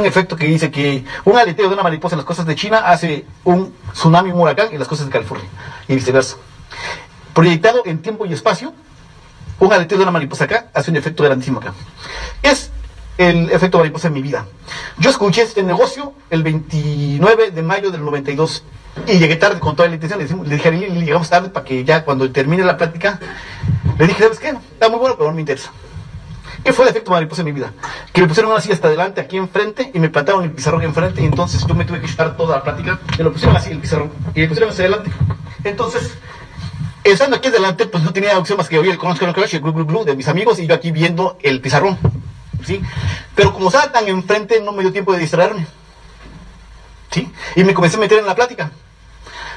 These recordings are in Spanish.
un efecto que dice que un aleteo de una mariposa en las costas de China hace un tsunami, un huracán en las costas de California y viceversa. Proyectado en tiempo y espacio, un aleteo de una mariposa acá hace un efecto grandísimo acá. Es el efecto mariposa en mi vida. Yo escuché este negocio el 29 de mayo del 92 y llegué tarde con toda la intención. Le, decimos- le dije a Lili, llegamos tarde para que ya cuando termine la plática, le dije, ¿sabes qué? Está muy bueno, pero no me interesa. ¿Qué fue el efecto mariposa en mi vida? Que me pusieron una silla hasta adelante, aquí enfrente, y me plantaron el pizarrón enfrente, y entonces yo me tuve que chutar toda la plática, me lo pusieron así el pizarrón, y me pusieron hacia adelante. Entonces, estando aquí adelante, pues no tenía opción más que oír el Conozco el Crush y el Glu Glu Glu de mis amigos, y yo aquí viendo el pizarrón. ¿Sí? Pero como estaba tan enfrente, no me dio tiempo de distraerme. ¿Sí? Y me comencé a meter en la plática.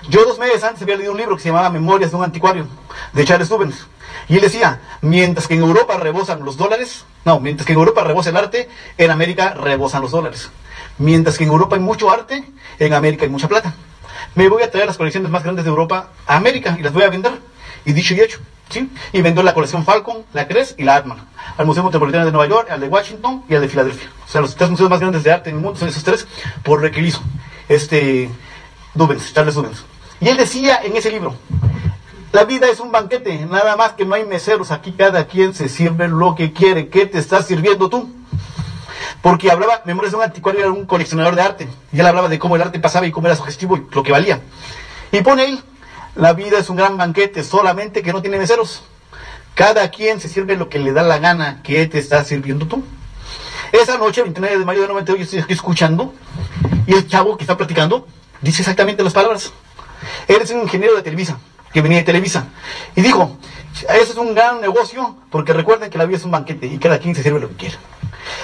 Yo dos meses antes había leído un libro que se llamaba Memorias de un anticuario, de Charles Rubens. Y él decía, mientras que en Europa rebosan los dólares, no, mientras que en Europa rebosa el arte, en América rebosan los dólares. Mientras que en Europa hay mucho arte, en América hay mucha plata. Me voy a traer las colecciones más grandes de Europa a América y las voy a vender. Y dicho y hecho, ¿sí? Y vendió la colección Falcon, la Cres y la Atman. Al Museo Metropolitano de Nueva York, al de Washington y al de Filadelfia. O sea, los tres museos más grandes de arte en el mundo son esos tres, por lo que él hizo. Este, Dubens, Charles Dubens. Y él decía en ese libro, la vida es un banquete, nada más que no hay meseros, aquí cada quien se sirve lo que quiere, ¿qué te estás sirviendo tú? Porque hablaba, Memorias de un anticuario era un coleccionador de arte, y él hablaba de cómo el arte pasaba y cómo era sugestivo y lo que valía. Y pone él, la vida es un gran banquete, solamente que no tiene meseros. Cada quien se sirve lo que le da la gana, ¿qué te estás sirviendo tú? Esa noche, 29 de mayo de 98, yo estoy aquí escuchando, y el chavo que está platicando dice exactamente las palabras. Él es un ingeniero de Televisa, que venía de Televisa. Y dijo, eso es un gran negocio, porque recuerden que la vida es un banquete y cada quien se sirve lo que quiere.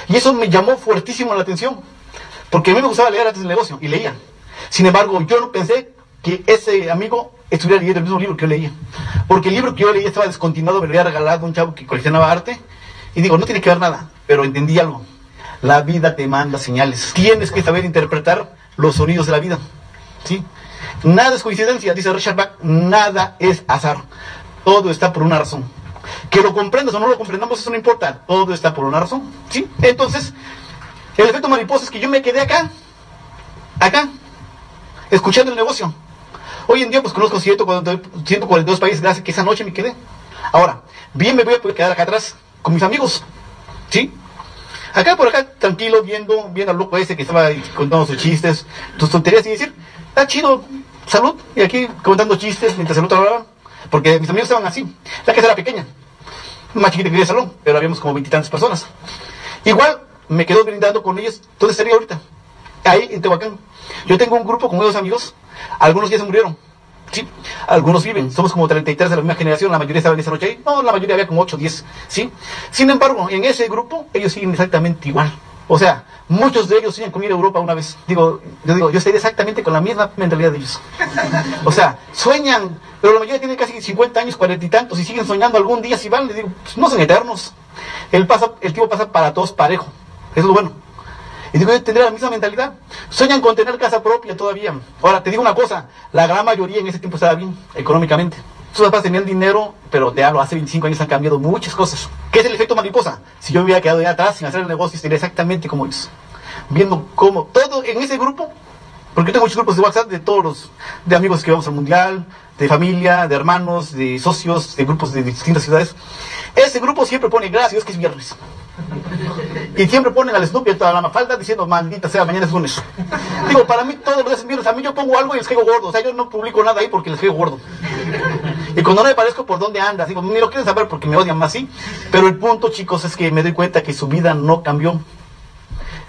Y eso me llamó fuertísimo la atención, porque a mí me gustaba leer antes del negocio, y leía. Sin embargo, yo no pensé que ese amigo estuviera leyendo el mismo libro que yo leía. Porque el libro que yo leía estaba descontinuado, me lo había regalado un chavo que coleccionaba arte. Y digo, no tiene que ver nada, pero entendí algo. La vida te manda señales. Tienes que saber interpretar los sonidos de la vida. ¿Sí? Nada es coincidencia, dice Richard Bach, nada es azar. Todo está por una razón. Que lo comprendas o no lo comprendamos, eso no importa. Todo está por una razón. ¿Sí? Entonces, el efecto mariposa es que yo me quedé acá, acá, escuchando el negocio. Hoy en día, pues conozco 142 142 países, gracias que esa noche me quedé. Ahora, bien me voy a poder quedar acá atrás con mis amigos. ¿Sí? Acá por acá, tranquilo, viendo, viendo al loco ese que estaba contando sus chistes, tus tonterías y decir, está chido, salud, y aquí contando chistes mientras el otro hablaba. Porque mis amigos estaban así. La casa era pequeña, más chiquita que el salón, pero habíamos como veintitantas personas. Igual me quedo brindando con ellos. ¿Dónde estaría ahorita? Ahí en Tehuacán. Yo tengo un grupo con dos amigos, algunos ya se murieron. Sí, algunos viven, somos como 33 de la misma generación, la mayoría estaban esa noche ahí, no, la mayoría había como 8, 10, ¿sí? Sin embargo, en ese grupo ellos siguen exactamente igual. O sea, muchos de ellos siguen con ir a Europa una vez. Digo, yo digo, yo estoy exactamente con la misma mentalidad de ellos. O sea, sueñan, pero la mayoría tiene casi 50 años, 40 y tantos, y siguen soñando algún día si van, les digo, pues no son eternos. El, pasa, el tiempo pasa para todos parejo, eso es lo bueno. Y digo, yo tendré la misma mentalidad. Sueñan con tener casa propia todavía. Ahora, te digo una cosa, la gran mayoría en ese tiempo estaba bien, económicamente. Sus papás tenían dinero, pero te hablo, hace 25 años han cambiado muchas cosas. ¿Qué es el efecto mariposa? Si yo me hubiera quedado allá atrás sin hacer el negocio, estaría exactamente como ellos. Viendo cómo todo en ese grupo, porque tengo muchos grupos de WhatsApp de todos los, de amigos que vamos al mundial, de familia, de hermanos, de socios, de grupos de distintas ciudades. Ese grupo siempre pone gracias que es viernes. Y siempre ponen al Snoopy a toda la mafalda diciendo, maldita sea, mañana es lunes. Digo, para mí todos los días es viernes. A mí yo pongo algo y les caigo gordo. O sea, yo no publico nada ahí porque les caigo gordo. Y cuando no me parezco por dónde andas, digo, ni lo quieren saber porque me odian más, sí. Pero el punto, chicos, es que me doy cuenta que su vida no cambió.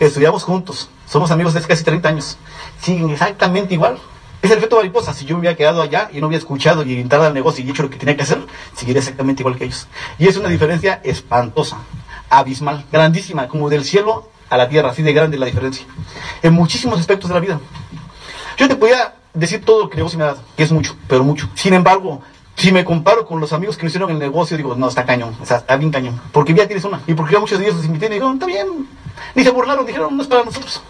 Estudiamos juntos, somos amigos desde casi 30 años. Siguen exactamente igual. Es el efecto mariposa. Si yo me hubiera quedado allá y no hubiera escuchado y entrado al negocio y hecho lo que tenía que hacer, seguiría exactamente igual que ellos. Y es una diferencia espantosa, abismal, grandísima, como del cielo a la tierra, así de grande la diferencia. En muchísimos aspectos de la vida. Yo te podía decir todo lo que el negocio me ha que es mucho, pero mucho. Sin embargo, si me comparo con los amigos que me hicieron el negocio, digo, no, está cañón, está bien cañón. Porque ya tienes una. Y porque ya muchos de ellos los invité y dijeron, está bien. Ni se burlaron, dijeron, no es para nosotros.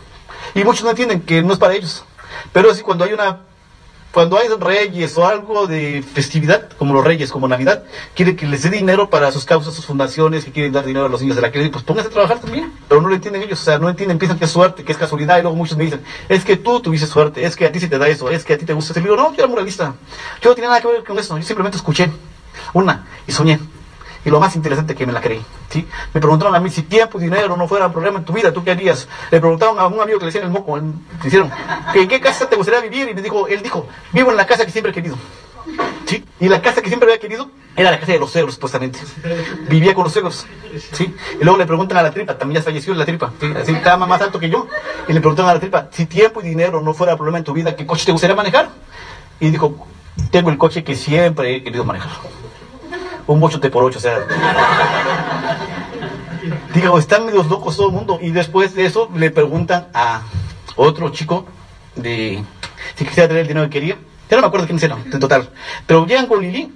Y muchos no entienden que no es para ellos. Pero así cuando hay una cuando hay reyes o algo de festividad, como los reyes, como Navidad, quiere que les dé dinero para sus causas, sus fundaciones, que quieren dar dinero a los niños de la calle, pues pónganse a trabajar también. Pero no lo entienden ellos, o sea, no entienden, piensan que es suerte, que es casualidad, y luego muchos me dicen, es que tú tuviste suerte, es que a ti se te da eso, es que a ti te gusta ese libro. No, yo era moralista, yo no tenía nada que ver con eso, yo simplemente escuché una y soñé. Y lo más interesante que me la creí, ¿sí? Me preguntaron a mí si tiempo y dinero no fueran problema en tu vida, ¿tú qué harías? Le preguntaron a un amigo que le decían el moco, le hicieron, ¿que ¿en qué casa te gustaría vivir? Y me dijo, él dijo, vivo en la casa que siempre he querido. ¿Sí? Y la casa que siempre había querido era la casa de los suegros, supuestamente. Vivía con los suegros. ¿Sí? Y luego le preguntan a la tripa, también ya falleció la tripa. ¿sí? Estaba más alto que yo. Y le preguntan a la tripa, si tiempo y dinero no fuera problema en tu vida, ¿qué coche te gustaría manejar? Y dijo, tengo el coche que siempre he querido manejar un 8 por 8, o sea. Digo, están medios locos todo el mundo. Y después de eso le preguntan a otro chico de si quisiera tener el dinero que quería. Ya no me acuerdo quién era, en total. Pero llegan con Lili.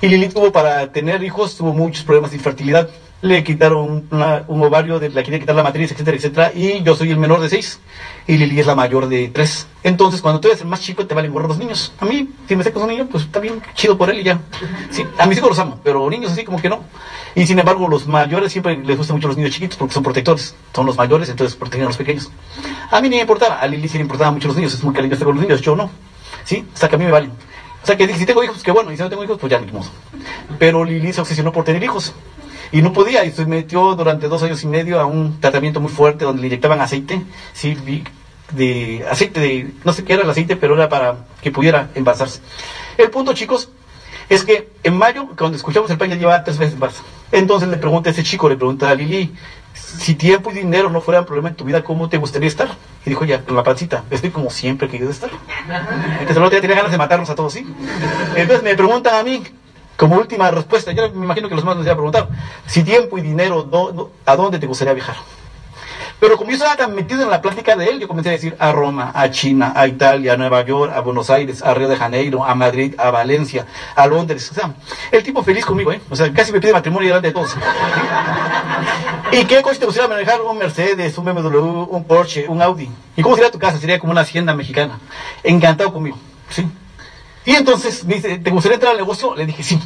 Y Lili tuvo para tener hijos, tuvo muchos problemas de infertilidad le quitaron un ovario, le querían quitar la matriz, etcétera, etcétera, y yo soy el menor de seis, y Lili es la mayor de tres. Entonces, cuando tú eres el más chico, te valen gorro los niños. A mí, si me sé que son niños, pues está bien chido por él y ya. Sí, a mis hijos los amo, pero niños así como que no. Y sin embargo, los mayores siempre les gustan mucho los niños chiquitos porque son protectores. Son los mayores, entonces protegen a los pequeños. A mí ni me importaba, a Lili sí le importaban mucho los niños, es muy cariñosa con los niños, yo no. Sí, o sea que a mí me valen. O sea que si tengo hijos, qué bueno, y si no tengo hijos, pues ya ni. Pero Lili se obsesionó por tener hijos y no podía y se metió durante dos años y medio a un tratamiento muy fuerte donde le inyectaban aceite, sí, de aceite de, no sé qué era el aceite, pero era para que pudiera embarazarse. El punto, chicos, es que en mayo, cuando escuchamos el pan, ya llevaba tres veces embarazo. Entonces le pregunta a ese chico, le pregunta a Lili, si tiempo y dinero no fueran problema en tu vida, ¿cómo te gustaría estar? Y dijo ya, con la pancita, estoy como siempre querido estar. Entonces el otro día tenía ganas de matarnos a todos, ¿sí? Entonces me preguntan a mí, como última respuesta, yo me imagino que los más nos iban a preguntar, si tiempo y dinero, ¿a dónde te gustaría viajar? Pero como yo estaba tan metido en la plática de él, yo comencé a decir a Roma, a China, a Italia, a Nueva York, a Buenos Aires, a Río de Janeiro, a Madrid, a Valencia, a Londres. O el tipo feliz conmigo, ¿eh? O sea, casi me pide matrimonio delante de todos. ¿Y qué coche te gustaría manejar? Un Mercedes, un BMW, un Porsche, un Audi. ¿Y cómo sería tu casa? Sería como una hacienda mexicana. Encantado conmigo, ¿sí? Y entonces me dice, ¿te gustaría entrar al negocio? Le dije, sí.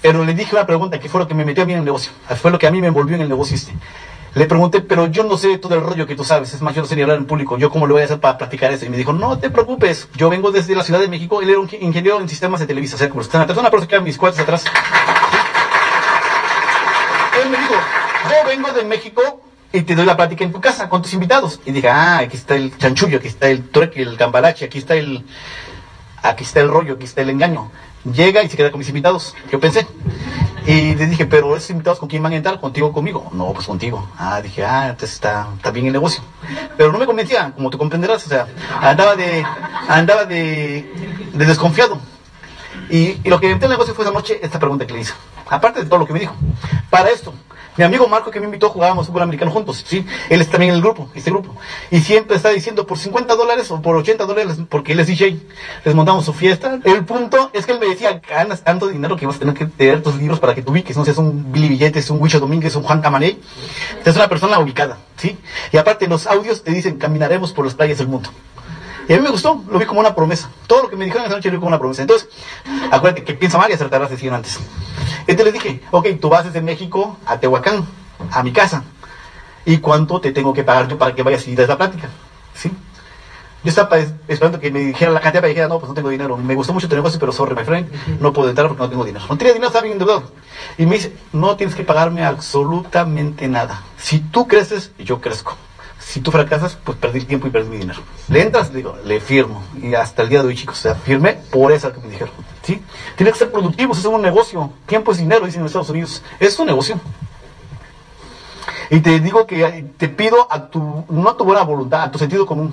Pero le dije una pregunta que fue lo que me metió a mí en el negocio. Fue lo que a mí me envolvió en el negocio este. Le pregunté, pero yo no sé todo el rollo que tú sabes. Es más, yo no sé ni hablar en público. ¿Yo cómo lo voy a hacer para practicar eso? Y me dijo, no te preocupes. Yo vengo desde la Ciudad de México. Él era un ingeniero en sistemas de televisión. O sea, como están atrás. Una persona que mis cuates atrás. Él me dijo, yo vengo de México y te doy la plática en tu casa con tus invitados. Y dije, ah, aquí está el chanchullo, aquí está el trueque, el cambalache, aquí está el aquí está el rollo, aquí está el engaño. Llega y se queda con mis invitados. Yo pensé. Y le dije, pero esos invitados con quién van a entrar, contigo o conmigo. No, pues contigo. Ah, dije, ah, entonces está, está bien el negocio. Pero no me convencía, como te comprenderás, o sea, andaba de, andaba de, de desconfiado. Y, y, lo que inventé el negocio fue esa noche esta pregunta que le hice. Aparte de todo lo que me dijo. Para esto, mi amigo Marco que me invitó jugábamos fútbol americano juntos, ¿sí? Él está también en el grupo, este grupo. Y siempre está diciendo por 50 dólares o por 80 dólares, porque él es DJ, les montamos su fiesta. El punto es que él me decía, ganas tanto dinero que vas a tener que tener tus libros para que te ubiques, no seas un Billy Billetes, un Huicho Domínguez, un Juan Camaney. Es una persona ubicada, ¿sí? Y aparte los audios te dicen, caminaremos por las playas del mundo. Y a mí me gustó, lo vi como una promesa. Todo lo que me dijeron esa noche lo vi como una promesa. Entonces, acuérdate que piensa mal y acertarás, decían antes. Entonces les dije, ok, tú vas desde México a Tehuacán, a mi casa. ¿Y cuánto te tengo que pagar yo para que vayas y des la plática? ¿Sí? Yo estaba esperando que me dijera la cantidad, me dijera, no, pues no tengo dinero. Me gustó mucho tu negocio, pero sorry, my friend, no puedo entrar porque no tengo dinero. No tenía dinero, estaba bien endeudado. Y me dice, no tienes que pagarme absolutamente nada. Si tú creces, yo crezco. Si tú fracasas, pues perdí el tiempo y perdí mi dinero. Le entras, digo, le firmo. Y hasta el día de hoy, chicos, o sea, firmé por eso que me dijeron. ¿Sí? Tienes que ser productivos, es un negocio. Tiempo es dinero, dicen en Estados Unidos. Es un negocio. Y te digo que te pido a tu, no a tu buena voluntad, a tu sentido común.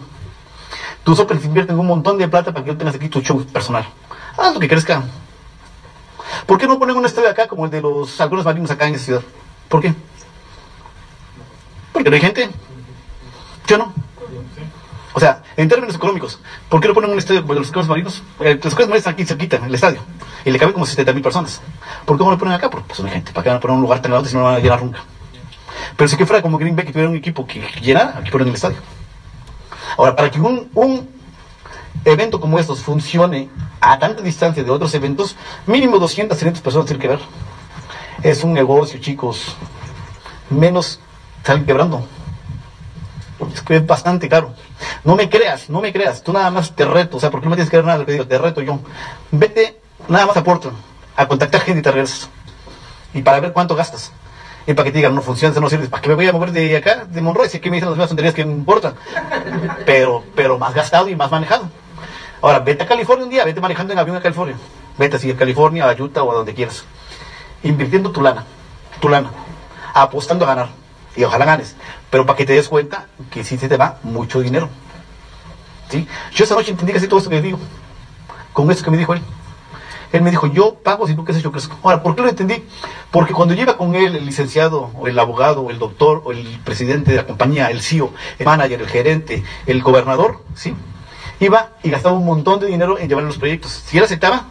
Tú solo inviertes un montón de plata para que tú tengas aquí tu show personal. Haz lo que crezca. ¿Por qué no ponen un estadio acá como el de los algunos marinos acá en esta ciudad? ¿Por qué? Porque no hay gente. ¿Yo no? O sea, en términos económicos, ¿por qué no ponen un estadio de los halcones marinos? Eh, los halcones marinos están aquí cerquita, en el estadio, y le caben como 70 mil personas. ¿Por qué no lo ponen acá? Porque pues hay gente. ¿Para qué van a poner un lugar tan grande si no van a llenar nunca? Pero si que fuera como Green Bay, que tuviera un equipo que llenara, aquí ponen el estadio. Ahora, para que un, un evento como estos funcione a tanta distancia de otros eventos, mínimo 200, 300 personas tienen que ver. Es un negocio, chicos. Menos salen quebrando. Es que bastante caro. No me creas, no me creas. Tú nada más te reto. O sea, porque no me tienes que ver nada de lo que digo. Te reto yo. Vete, nada más a Portland, a contactar gente y te regresas. Y para ver cuánto gastas. Y para que te digan, no funciona, no sirve. ¿Para qué me voy a mover de acá, de Monroy? Si aquí me dicen las mismas tonterías que me importan. Pero, pero más gastado y más manejado. Ahora, vete a California un día, vete manejando en avión a California. Vete así a California, a Utah o a donde quieras. Invirtiendo tu lana, tu lana. Apostando a ganar. Y ojalá ganes. Pero para que te des cuenta que sí se te va mucho dinero. ¿Sí? Yo esa noche entendí casi todo esto que digo. Con esto que me dijo él. Él me dijo, yo pago si tú quieres, yo crezco. Ahora, ¿por qué lo entendí? Porque cuando lleva con él el licenciado, o el abogado, o el doctor, o el presidente de la compañía, el CEO, el manager, el gerente, el gobernador, ¿sí? Iba y gastaba un montón de dinero en llevar los proyectos. Si él aceptaba,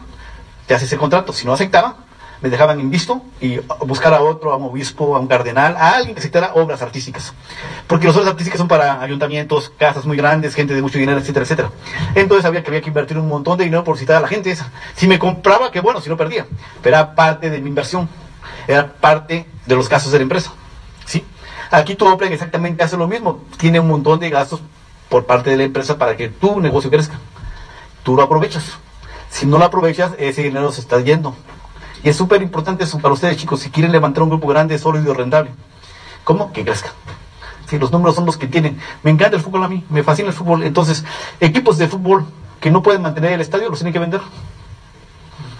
te hace ese contrato. Si no aceptaba, me dejaban invisto y buscar a otro, a un obispo, a un cardenal, a alguien que necesitara obras artísticas. Porque las obras artísticas son para ayuntamientos, casas muy grandes, gente de mucho dinero, etcétera, etcétera. Entonces había que había que invertir un montón de dinero por citar a la gente esa. Si me compraba, qué bueno, si no perdía. Pero era parte de mi inversión. Era parte de los gastos de la empresa. ¿Sí? Aquí tu Open exactamente hace lo mismo. Tiene un montón de gastos por parte de la empresa para que tu negocio crezca. Tú lo aprovechas. Si no lo aprovechas, ese dinero se está yendo. Y es súper importante eso para ustedes, chicos, si quieren levantar un grupo grande, sólido, rentable. ¿Cómo? Que crezca. Sí, los números son los que tienen. Me encanta el fútbol a mí, me fascina el fútbol. Entonces, equipos de fútbol que no pueden mantener el estadio los tienen que vender.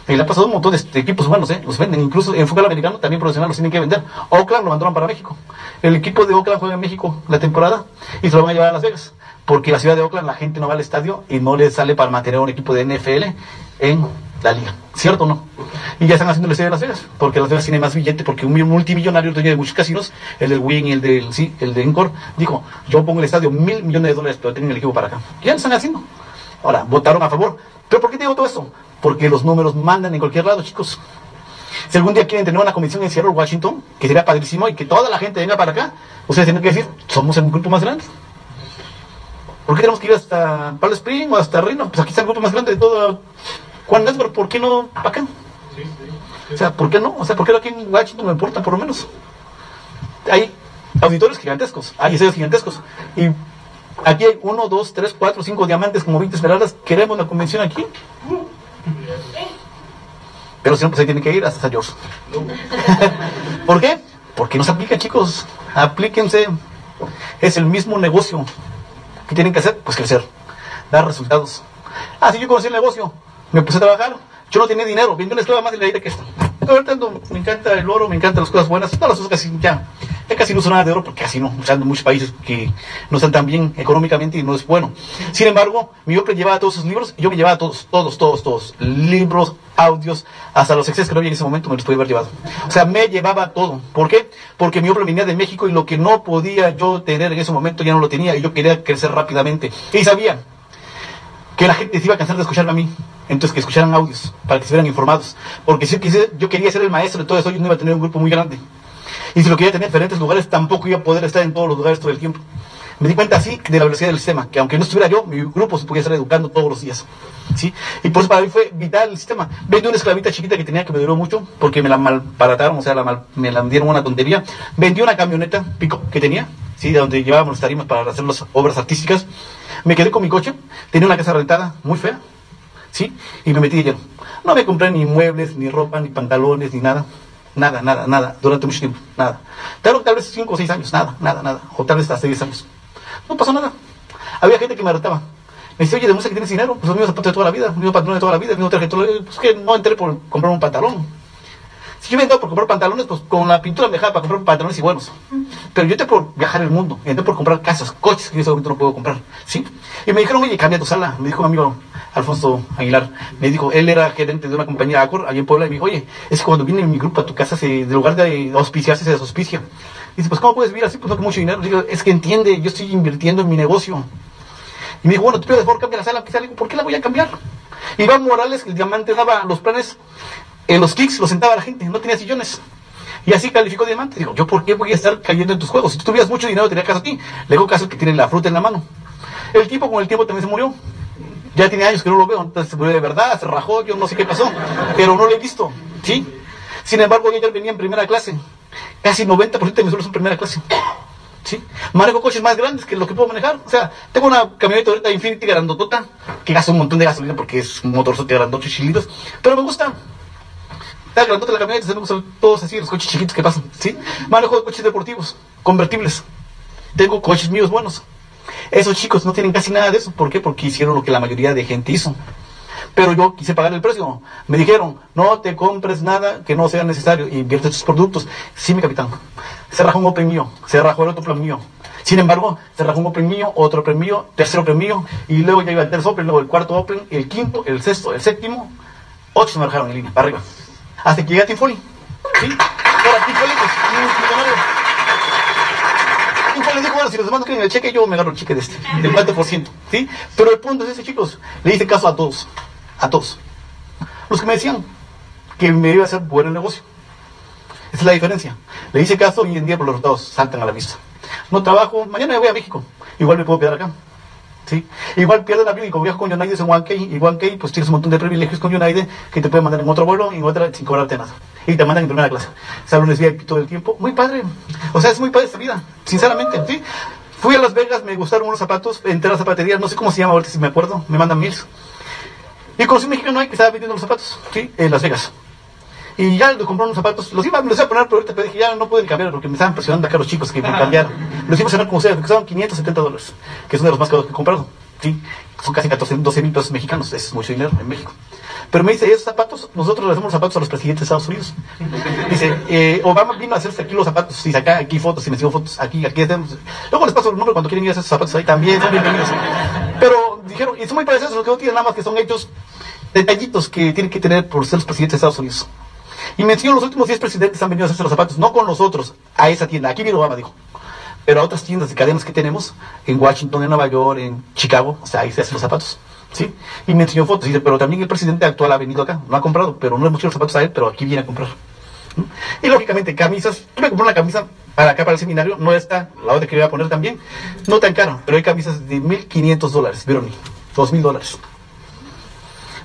Y le ha pasado un montón de equipos humanos, ¿eh? los venden. Incluso en fútbol americano también profesional los tienen que vender. Oakland lo mandaron para México. El equipo de Oakland juega en México la temporada y se lo van a llevar a Las Vegas. Porque la ciudad de Oakland la gente no va al estadio y no le sale para mantener un equipo de NFL en la liga. ¿Cierto o no? Y ya están haciendo el estadio de Las Vegas, porque Las Vegas tiene más billete, porque un multimillonario dueño de muchos casinos, el del Wing y el del, sí, el de Encore, dijo, yo pongo el estadio mil millones de dólares, pero tengo el equipo para acá. Ya lo están haciendo. Ahora, votaron a favor. ¿Pero por qué digo todo esto? Porque los números mandan en cualquier lado, chicos. Si algún día quieren tener una comisión en Seattle, Washington, que sería padrísimo, y que toda la gente venga para acá, ustedes tienen que decir, somos el grupo más grande. ¿Por qué tenemos que ir hasta Palo Spring o hasta Reno? Pues aquí está el grupo más grande de todo Juan Nesbro, ¿por qué no acá? O sea, ¿por qué no? O sea, ¿por qué aquí en Washington me importa por lo menos? Hay auditorios gigantescos, hay estadios gigantescos. Y aquí hay uno, dos, tres, cuatro, cinco diamantes como 20 esmeraldas. ¿Queremos la convención aquí? Pero si no, pues ahí tiene que ir hasta George. ¿Por qué? Porque no se aplica, chicos. Aplíquense. Es el mismo negocio. ¿Qué tienen que hacer? Pues crecer. Dar resultados. Ah, si yo conocí el negocio. Me puse a trabajar. Yo no tenía dinero. Vendí una esclava más de la que esta. Ahorita me encanta el oro, me encantan las cosas buenas. No, las cosas casi ya. Ya casi no uso nada de oro porque casi no. O sea, en muchos países que no están tan bien económicamente y no es bueno. Sin embargo, mi Opel llevaba todos sus libros yo me llevaba todos, todos, todos, todos. Libros, audios, hasta los excesos que no había en ese momento me los podía haber llevado. O sea, me llevaba todo. ¿Por qué? Porque mi Opel venía de México y lo que no podía yo tener en ese momento ya no lo tenía y yo quería crecer rápidamente. Y sabía que la gente se iba a cansar de escucharme a mí. Entonces, que escucharan audios, para que se vieran informados. Porque si yo, quería ser el maestro eso, yo no iba a tener un grupo muy grande. Y si lo quería tener en diferentes lugares, tampoco iba a poder estar en todos los lugares todo el tiempo. Me di cuenta así de la velocidad del sistema, que aunque no estuviera yo, mi grupo se podía estar educando todos los días. ¿sí? Y por eso para mí fue vital el sistema. Vendí una esclavita chiquita que tenía que me duró mucho, porque me la malparataron, o sea, la me la dieron una tontería. Vendí una camioneta pico que tenía, ¿sí? de donde llevábamos los tarimas para hacer las obras artísticas. Me quedé con mi coche, tenía una casa rentada muy fea, ¿sí? Y me metí de lleno. No me compré ni muebles, ni ropa, ni pantalones, ni nada. Nada, nada, nada, durante mucho tiempo, nada. Tal, tal vez 5 o 6 años, nada, nada, nada. O tal vez hasta 10 años. No pasó nada. Había gente que me retaba. Me decía, oye, demuestra que tienes dinero. Pues los mismos zapatos de toda la vida, los mismos pantalones de toda la vida, el mismo traje de. Pues que no entré por comprar un pantalón. Si yo me entré por comprar pantalones, pues con la pintura me dejaba para comprar pantalones y buenos. Pero yo entré por viajar el mundo, entré por comprar casas, coches que ese momento no puedo comprar. ¿Sí? Y me dijeron, oye, cambia tu sala. Me dijo un amigo, Alfonso Aguilar, me dijo, él era gerente de una compañía Acor, allá en Puebla, y me dijo, oye, es que cuando viene mi grupo a tu casa, se, de lugar de auspiciarse, se desauspicia. Y dice, pues, ¿cómo puedes vivir así? Pues no con mucho dinero. digo, es que entiende, yo estoy invirtiendo en mi negocio. Y me dijo, bueno, tú pides por cambiar la sala, que ¿por qué la voy a cambiar? Iván Morales, el diamante, daba los planes, en los kicks, los sentaba la gente, no tenía sillones. Y así calificó diamante. Digo, ¿yo por qué voy a estar cayendo en tus juegos? Si tú tuvieras mucho dinero, tenía caso a ti. Le digo caso que tiene la fruta en la mano. El tipo con el tiempo también se murió. Ya tiene años que no lo veo, entonces de verdad se rajó, yo no sé qué pasó, pero no lo he visto, ¿sí? Sin embargo, ayer venía en primera clase, casi 90% de mis sueldo en primera clase. ¿Sí? Manejo coches más grandes que lo que puedo manejar. O sea, tengo una camioneta ahorita Infinity grandotota, que gasta un montón de gasolina porque es un motorzote grandote chilitos, pero me gusta. Está grandota la camioneta, se me gustan todos así, los coches chiquitos que pasan, ¿sí? Manejo coches deportivos, convertibles. Tengo coches míos buenos. Esos chicos no tienen casi nada de eso. ¿Por qué? Porque hicieron lo que la mayoría de gente hizo. Pero yo quise pagar el precio. Me dijeron, no te compres nada que no sea necesario. Invierte tus productos. Sí, mi capitán. Se rajó un Open mío. Se rajó el otro plan mío. Sin embargo, se rajó un Open mío, otro Open mío, tercer Open mío. Y luego ya iba el tercer Open, luego el cuarto Open, el quinto, el sexto, el séptimo. Ocho se me rajaron en línea, para arriba. Hasta que llegué a Team Foley. ¿Sí? Ahora, Team Foley, pues, Foley dijo, bueno, si los demás no quieren el cheque, yo me agarro el cheque de este, del 20%. ¿Sí? Pero el punto es ese, chicos. Le hice caso a todos a todos. Los que me decían que me iba a hacer bueno el negocio. Esa es la diferencia. Le hice caso y en día por los resultados saltan a la vista. No trabajo, mañana me voy a México. Igual me puedo quedar acá. ¿Sí? Igual pierdo la vida y como viajo con United en One y One pues tienes un montón de privilegios con United que te pueden mandar en otro vuelo y en otra sin cobrarte nada. Y te mandan en primera clase. Salones VIP todo el tiempo. Muy padre. O sea, es muy padre esta vida. Sinceramente, ¿sí? Fui a Las Vegas, me gustaron unos zapatos, entré a la zapatería, no sé cómo se llama ahorita si me acuerdo, me mandan mil. Y conocí un mexicano ahí que estaba vendiendo los zapatos, ¿sí? En Las Vegas. Y ya le compró unos zapatos, los iba, me los iba a poner, pero ahorita pero dije, ya no pueden cambiar porque me estaban presionando acá los chicos que me cambiaran. Los iba a cenar como ustedes, que costaban 570 dólares, que son de los más caros que he comprado, ¿sí? Son casi 14, 12 mil pesos mexicanos, es mucho dinero en México. Pero me dice, esos zapatos, nosotros le hacemos los zapatos a los presidentes de Estados Unidos. Dice, eh, Obama vino a hacerse aquí los zapatos, y saca aquí fotos, y me enseñó fotos, aquí, aquí tenemos. Luego les paso el nombre cuando quieren ir a hacer esos zapatos ahí también, son bienvenidos. Pero dijeron, y son muy parecidos, lo que no tienen nada más que son hechos detallitos que tienen que tener por ser los presidentes de Estados Unidos. Y me enseñó los últimos 10 presidentes han venido a hacerse los zapatos, no con nosotros, a esa tienda. Aquí viene Obama, dijo. Pero a otras tiendas de cadenas que tenemos, en Washington, en Nueva York, en Chicago, o sea, ahí se hacen los zapatos. ¿Sí? Y me enseñó fotos. Dice, pero también el presidente actual ha venido acá. No ha comprado, pero no hemos hecho los zapatos a él, pero aquí viene a comprar. ¿Mm? Y lógicamente, camisas. Yo me compré una camisa para acá, para el seminario. No está, la otra que le voy a poner también. No tan caro, pero hay camisas de 1.500 dólares, ¿vieron? 2.000 dólares.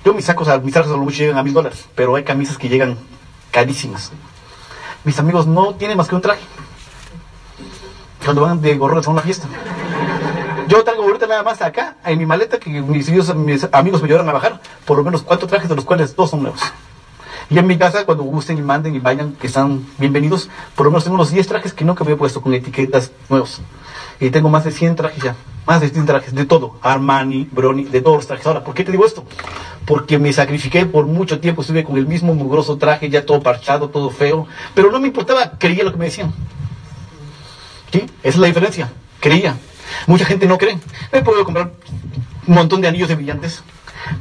Yo mis sacos, mis sacos lo mucho llegan a mil dólares, pero hay camisas que llegan carísimas. Mis amigos no tienen más que un traje. Cuando van de gorro a una fiesta. Yo traigo ahorita nada más acá, en mi maleta, que mis, mis amigos me ayudaron a bajar, por lo menos cuatro trajes, de los cuales dos son nuevos. Y en mi casa, cuando gusten y manden y vayan, que están bienvenidos, por lo menos tengo unos 10 trajes que nunca me he puesto con etiquetas nuevos. Y tengo más de 100 trajes ya, más de 100 trajes, de todo, Armani, Brony, de todos los trajes. Ahora, ¿por qué te digo esto? porque me sacrifiqué por mucho tiempo, estuve con el mismo mugroso traje, ya todo parchado, todo feo, pero no me importaba, creía lo que me decían. ¿Sí? Esa es la diferencia, creía. Mucha gente no cree. Me puedo comprar un montón de anillos de brillantes.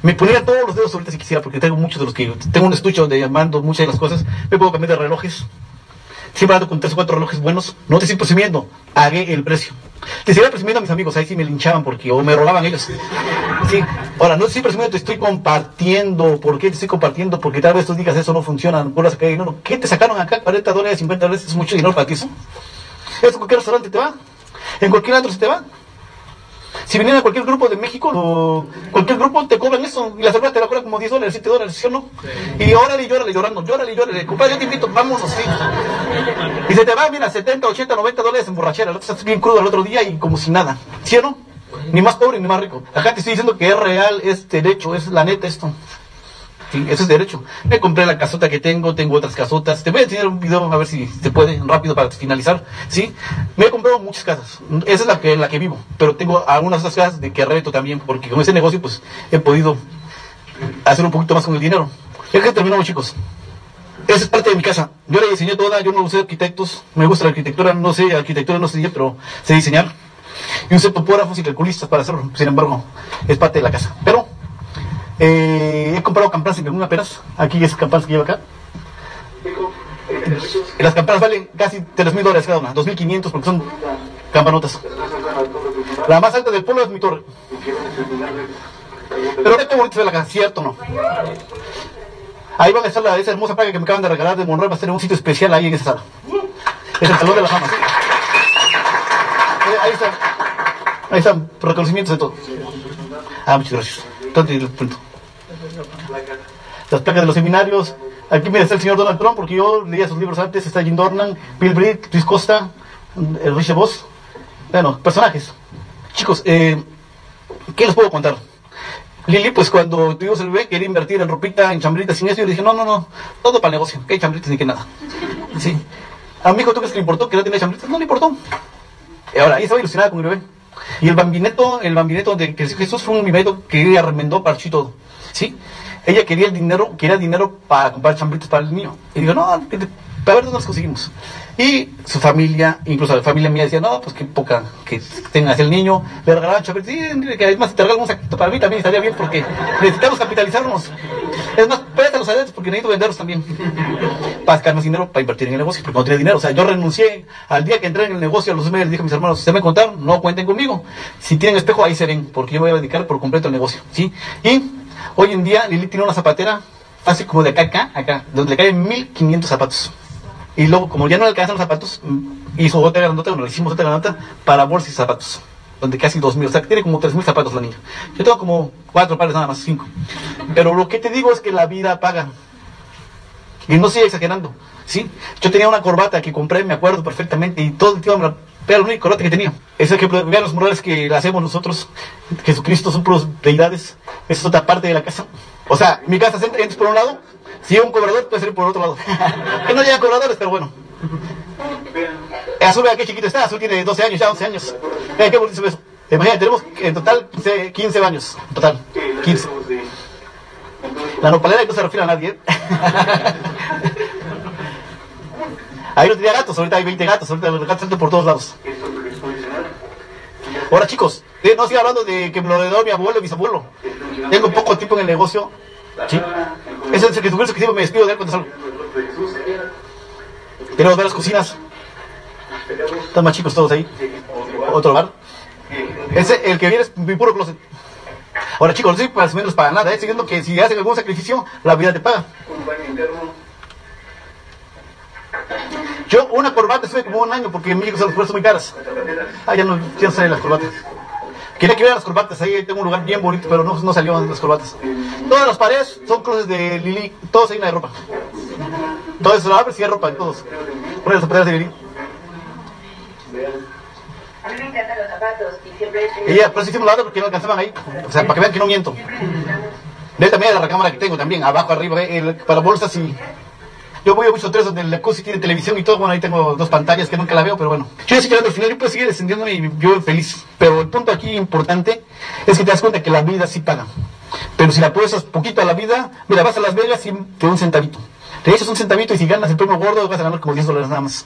Me ponía todos los dedos ahorita si quisiera, porque tengo muchos de los que... Tengo un estucho de mando, muchas de las cosas. Me puedo cambiar de relojes. Siempre con tres o cuatro relojes buenos. No te estoy presumiendo. Hagué el precio. Te seguía presumiendo a mis amigos. Ahí sí me linchaban porque... O me robaban ellos. Sí. Ahora, no te estoy presumiendo, te estoy compartiendo. ¿Por qué te estoy compartiendo? Porque tal vez tú digas eso no funciona. No puedo sacar dinero. ¿Qué te sacaron acá? 40 dólares, 50 dólares. Es mucho dinero para ti. Eso en cualquier restaurante te va. En cualquier otro se te va. Si venían a cualquier grupo de México, o cualquier grupo te cobran eso. Y la cerveza te la cobran como 10 dólares, 7 dólares, ¿sí o no? Y órale llórale llorando, llórale y llórale. Compadre, yo te invito, vámonos, sí. Y se te va, mira, 70, 80, 90 dólares en borrachera. El otro estás bien crudo el otro día y como si nada. ¿Sí o no? Ni más pobre ni más rico. Acá te estoy diciendo que es real, es derecho, es la neta esto. Sí, eso es derecho. Me compré la casota que tengo, tengo otras casotas. Te voy a enseñar un video a ver si se puede rápido para finalizar. Sí, me he comprado muchas casas. Esa es la que, la que vivo. Pero tengo algunas otras casas de que reto también, porque con ese negocio pues he podido hacer un poquito más con el dinero. Ya que terminamos, chicos. Esa es parte de mi casa. Yo la diseñé toda, yo no usé arquitectos. Me gusta la arquitectura, no sé, arquitectura no sé, pero sé diseñar. Y usé topógrafos y calculistas para hacerlo. Sin embargo, es parte de la casa. Pero eh, he comprado campanas en alguna apenas. Aquí es campanas que lleva acá. Las campanas valen casi 3 mil dólares cada una, 2.500 porque son campanotas. La más alta del pueblo es mi torre. Pero qué bonito se la casa, ¿cierto no? Ahí van a estar la, esa hermosa placa que me acaban de regalar de Monroe, va a ser un sitio especial ahí en esa sala. Es el Salón de la Fama. Eh, ahí está. Ahí están reconocimientos de todo. Ah, muchas gracias. El. Las placas de los seminarios. Aquí me está el señor Donald Trump, porque yo leía sus libros antes. Está Jim Dornan, Bill Britt, Luis Costa, el Voss. Bueno, personajes. Chicos, eh, ¿qué les puedo contar? Lili, pues cuando tuvimos el bebé, quería invertir en ropita, en chambritas, sin eso. Yo dije, no, no, no, todo para el negocio, que hay chambritas ni que nada. Sí. A mi hijo, ¿tú crees que le importó que no tenía chambritas? No le importó. Y ahora, ella estaba ilusionada con mi bebé. Y el bambineto, el bambineto de que Jesús fue un bambineto que ella remendó, todo. ¿Sí? Ella quería el dinero, quería dinero para comprar chambritas para el niño. Y digo, no, para ver dónde los conseguimos. Y su familia, incluso la familia mía decía, no, pues qué poca que tengas el niño, le regalaban chambritas. Sí, que además te regalan un saquito para mí también estaría bien porque necesitamos capitalizarnos. Es más, a ellos porque necesito venderlos también. Para sacarnos dinero para invertir en el negocio, porque no tenía dinero. O sea, yo renuncié al día que entré en el negocio a los meses, dije a mis hermanos, se me contaron, no cuenten conmigo. Si tienen espejo, ahí se ven, porque yo voy a dedicar por completo al negocio. ¿sí? Y hoy en día Lili tiene una zapatera, hace como de acá acá, acá, donde le caen 1500 zapatos. Y luego, como ya no le alcanzan los zapatos, hizo otra grandota, bueno, le hicimos otra grandota para bolsas y zapatos. Donde casi 2.000, o sea, que tiene como 3.000 zapatos la niña. Yo tengo como cuatro pares nada más, cinco. Pero lo que te digo es que la vida paga. Y no estoy exagerando, ¿sí? Yo tenía una corbata que compré, me acuerdo perfectamente, y todo el tiempo me la era la única corbata que tenía. Ese ejemplo, vean los murales que hacemos nosotros. Jesucristo son puros deidades. Esa es otra parte de la casa. O sea, mi casa entras por un lado, si un cobrador, puede ser por otro lado. que no llega cobradores, pero bueno. Azul, vea qué chiquito está. Azul tiene 12 años, ya 11 años. Vean qué bonito es eso. Imagínate, tenemos en total 15, 15 baños. En total, 15. La nopalera no se refiere a nadie. ¿eh? Ahí no tenía gatos, ahorita hay 20 gatos, ahorita los gatos están por todos lados. Ahora chicos, eh, no estoy hablando de que me lo heredó mi abuelo y mi abuelo. Tengo poco tiempo en el negocio. ¿Sí? Ese es el que que siempre me despido de él cuando salgo. Queremos ver las cocinas. Están más chicos todos ahí. Otro bar. Ese, el que viene es mi puro closet. Ahora chicos, no soy para menos para nada, ¿eh? siguiendo que si hacen algún sacrificio, la vida te paga. Yo una corbata estuve como un año porque en México se las muy caras. Ah, ya no, ya no salen las corbatas. Quería que viera las corbatas, ahí tengo un lugar bien bonito, pero no, no salió las corbatas. Todas las paredes son closets de Lili, todos hay una de ropa. Eso lo abres y hay ropa en todos. Ponen las paredes de Lili. A mí me encantan los zapatos y siempre... Ella, pero sí hicimos la otra porque no alcanzaban ahí. O sea, para que vean que no miento. Ve también la recámara que tengo también, abajo, arriba, el, para bolsas y yo voy a muchos tres donde la cosa tiene televisión y todo. Bueno, ahí tengo dos pantallas que nunca la veo, pero bueno. Yo estoy llegando al final y puedo seguir descendiéndome y yo feliz. Pero el punto aquí importante es que te das cuenta que la vida sí paga. Pero si la apuestas poquito a la vida, mira, vas a Las Vegas y te un centavito. Te echas un centavito y si ganas el premio gordo vas a ganar como 10 dólares nada más.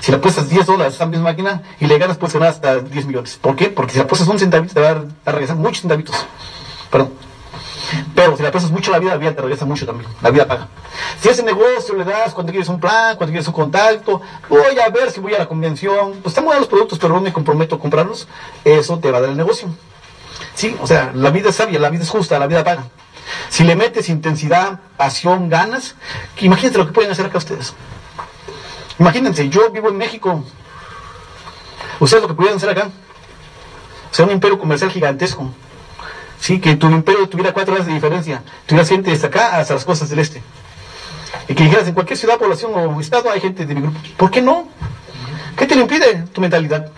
Si le apuestas 10 dólares a esa misma máquina y le ganas, puedes ganar hasta 10 millones. ¿Por qué? Porque si le apuestas un centavito te va a regresar muchos centavitos. Perdón. Pero si le apuestas mucho la vida, la vida te regresa mucho también. La vida paga. Si ese negocio le das cuando quieres un plan, cuando quieres un contacto, voy a ver si voy a la convención, pues están buenos los productos, pero no me comprometo a comprarlos, eso te va a dar el negocio. Sí, o sea, la vida es sabia, la vida es justa, la vida paga. Si le metes intensidad, pasión, ganas, imagínate lo que pueden hacer acá ustedes. Imagínense, yo vivo en México. Ustedes lo que pudieran hacer acá. O sea, un imperio comercial gigantesco. Sí, que tu imperio tuviera cuatro horas de diferencia. Tuvieras gente desde acá hasta las costas del este. Y que dijeras, en cualquier ciudad, población o estado hay gente de mi grupo. ¿Por qué no? ¿Qué te lo impide tu mentalidad?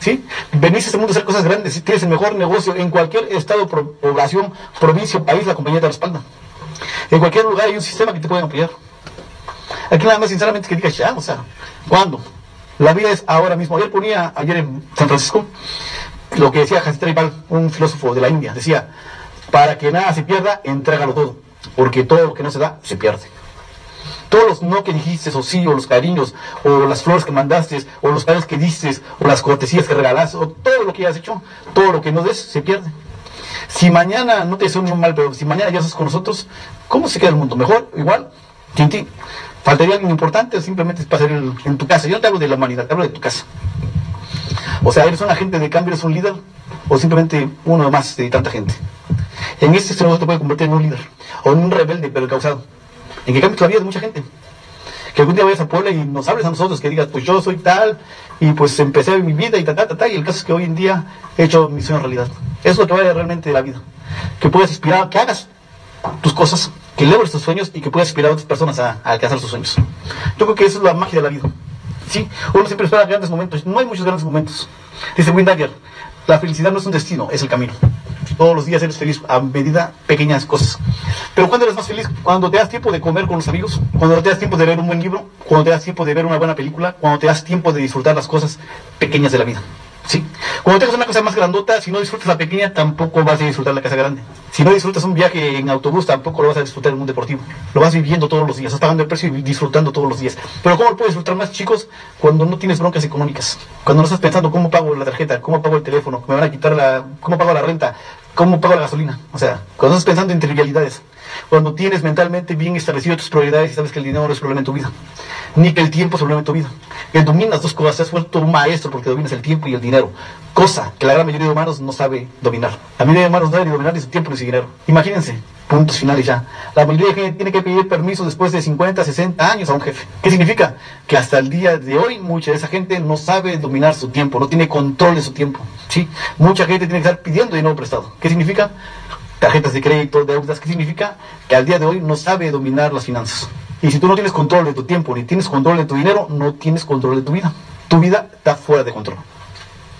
¿Sí? Venís a este mundo a hacer cosas grandes. Si tienes el mejor negocio en cualquier estado, población, provincia, país, la compañía te respalda. En cualquier lugar hay un sistema que te puede apoyar. Aquí nada más, sinceramente, que digas, ya, o sea, ¿cuándo? La vida es ahora mismo. Ayer ponía, ayer en San Francisco, lo que decía Jacinto un filósofo de la India, decía, para que nada se pierda, entrégalo todo, porque todo lo que no se da, se pierde. Todos los no que dijiste, o sí, o los cariños, o las flores que mandaste, o los padres que dices, o las cortesías que regalaste, o todo lo que hayas hecho, todo lo que no des, se pierde. Si mañana, no te deseo un mal, pero si mañana ya estás con nosotros, ¿cómo se queda el mundo? ¿Mejor? ¿Igual? ¿Tintín? ¿Faltaría alguien importante o simplemente es pasar en tu casa? Yo no te hablo de la humanidad, te hablo de tu casa. O sea, ¿eres un agente de cambio, eres un líder? ¿O simplemente uno más de tanta gente? En este no te puede convertir en un líder, o en un rebelde, pero causado. En que cambies la vida de mucha gente. Que algún día vayas a Puebla y nos hables a nosotros, que digas, pues yo soy tal, y pues empecé mi vida y tal, tal, tal, y el caso es que hoy en día he hecho mi sueño realidad. Eso es lo que vale realmente de la vida. Que puedas inspirar, que hagas tus cosas, que logres tus sueños y que puedas inspirar a otras personas a, a alcanzar sus sueños. Yo creo que eso es la magia de la vida. Sí, uno siempre espera grandes momentos, no hay muchos grandes momentos. Dice Dyer, la felicidad no es un destino, es el camino. Todos los días eres feliz a medida pequeñas cosas. Pero ¿cuándo eres más feliz? Cuando te das tiempo de comer con los amigos, cuando te das tiempo de leer un buen libro, cuando te das tiempo de ver una buena película, cuando te das tiempo de disfrutar las cosas pequeñas de la vida. ¿Sí? Cuando tengas una cosa más grandota, si no disfrutas la pequeña, tampoco vas a disfrutar la casa grande. Si no disfrutas un viaje en autobús, tampoco lo vas a disfrutar en un deportivo. Lo vas viviendo todos los días, estás pagando el precio y disfrutando todos los días. Pero ¿cómo lo puedes disfrutar más, chicos? Cuando no tienes broncas económicas. Cuando no estás pensando cómo pago la tarjeta, cómo pago el teléfono, me van a quitar la... cómo pago la renta, cómo pago la gasolina. O sea, cuando estás pensando en trivialidades. Cuando tienes mentalmente bien establecido tus prioridades y sabes que el dinero no es problema en tu vida. Ni que el tiempo es problema en tu vida. Que dominas dos cosas, has vuelto un maestro porque dominas el tiempo y el dinero. Cosa que la gran mayoría de humanos no sabe dominar. La mayoría de humanos no sabe ni dominar ni su tiempo ni su dinero. Imagínense, puntos finales ya. La mayoría de gente tiene que pedir permiso después de 50, 60 años a un jefe. ¿Qué significa? Que hasta el día de hoy mucha de esa gente no sabe dominar su tiempo, no tiene control de su tiempo. ¿sí? Mucha gente tiene que estar pidiendo dinero prestado. ¿Qué significa? Tarjetas de crédito, deudas, ¿qué significa? Que al día de hoy no sabe dominar las finanzas. Y si tú no tienes control de tu tiempo, ni tienes control de tu dinero, no tienes control de tu vida. Tu vida está fuera de control.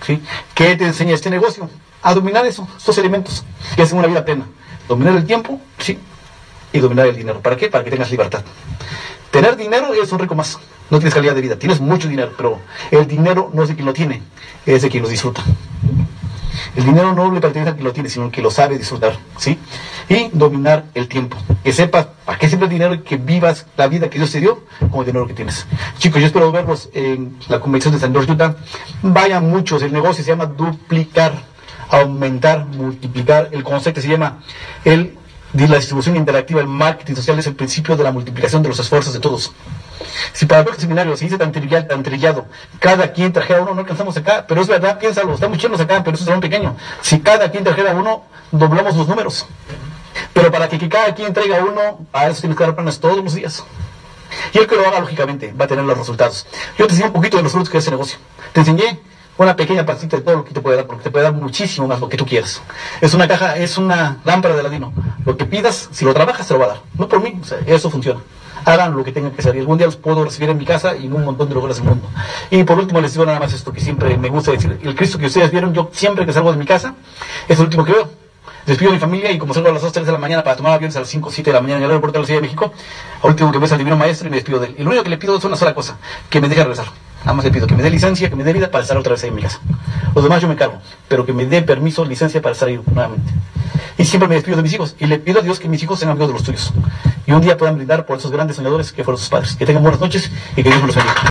¿Sí? ¿Qué te enseña este negocio? A dominar eso, estos elementos que hacen una vida plena. Dominar el tiempo, sí, y dominar el dinero. ¿Para qué? Para que tengas libertad. Tener dinero es un rico más. No tienes calidad de vida, tienes mucho dinero, pero el dinero no es de quien lo tiene, es de quien lo disfruta. El dinero no le pertenece a quien lo tiene, sino que lo sabe disfrutar, ¿sí? Y dominar el tiempo. Que sepas para qué sirve el dinero y que vivas la vida que Dios te dio con el dinero que tienes. Chicos, yo espero verlos en la convención de San George Utah. Vayan muchos, el negocio se llama duplicar, aumentar, multiplicar. El concepto se llama el la distribución interactiva, el marketing social es el principio de la multiplicación de los esfuerzos de todos. Si para el seminario se dice tan trillado, tan trillado, cada quien trajera uno, no alcanzamos acá, pero es verdad, piénsalo, estamos llenos acá, pero eso es un pequeño. Si cada quien trajera uno, doblamos los números. Pero para que, cada quien traiga uno, a eso tienes que dar planes todos los días. Y el que lo haga, lógicamente, va a tener los resultados. Yo te enseñé un poquito de los frutos que es ese negocio. Te enseñé una pequeña partita de todo lo que te puede dar, porque te puede dar muchísimo más lo que tú quieras. Es una caja, es una lámpara de ladino. Lo que pidas, si lo trabajas, te lo va a dar. No por mí, eso funciona. Hagan lo que tengan que hacer. Y algún día los puedo recibir en mi casa y en un montón de lugares del mundo. Y por último les digo nada más esto que siempre me gusta decir. El Cristo que ustedes vieron, yo siempre que salgo de mi casa, es el último que veo. Despido a mi familia y como salgo a las 2, 3 de la mañana para tomar aviones a las 5, 7 de la mañana en el aeropuerto de la Ciudad de México, al último que veo es al Divino Maestro y me despido de él. Y lo único que le pido es una sola cosa, que me deje regresar. Nada más le pido que me dé licencia, que me dé vida para estar otra vez ahí en mi casa. Los demás yo me cargo, pero que me dé permiso, licencia para estar ahí nuevamente. Y siempre me despido de mis hijos y le pido a Dios que mis hijos sean amigos de los tuyos. Y un día puedan brindar por esos grandes soñadores que fueron sus padres. Que tengan buenas noches y que Dios los bendiga.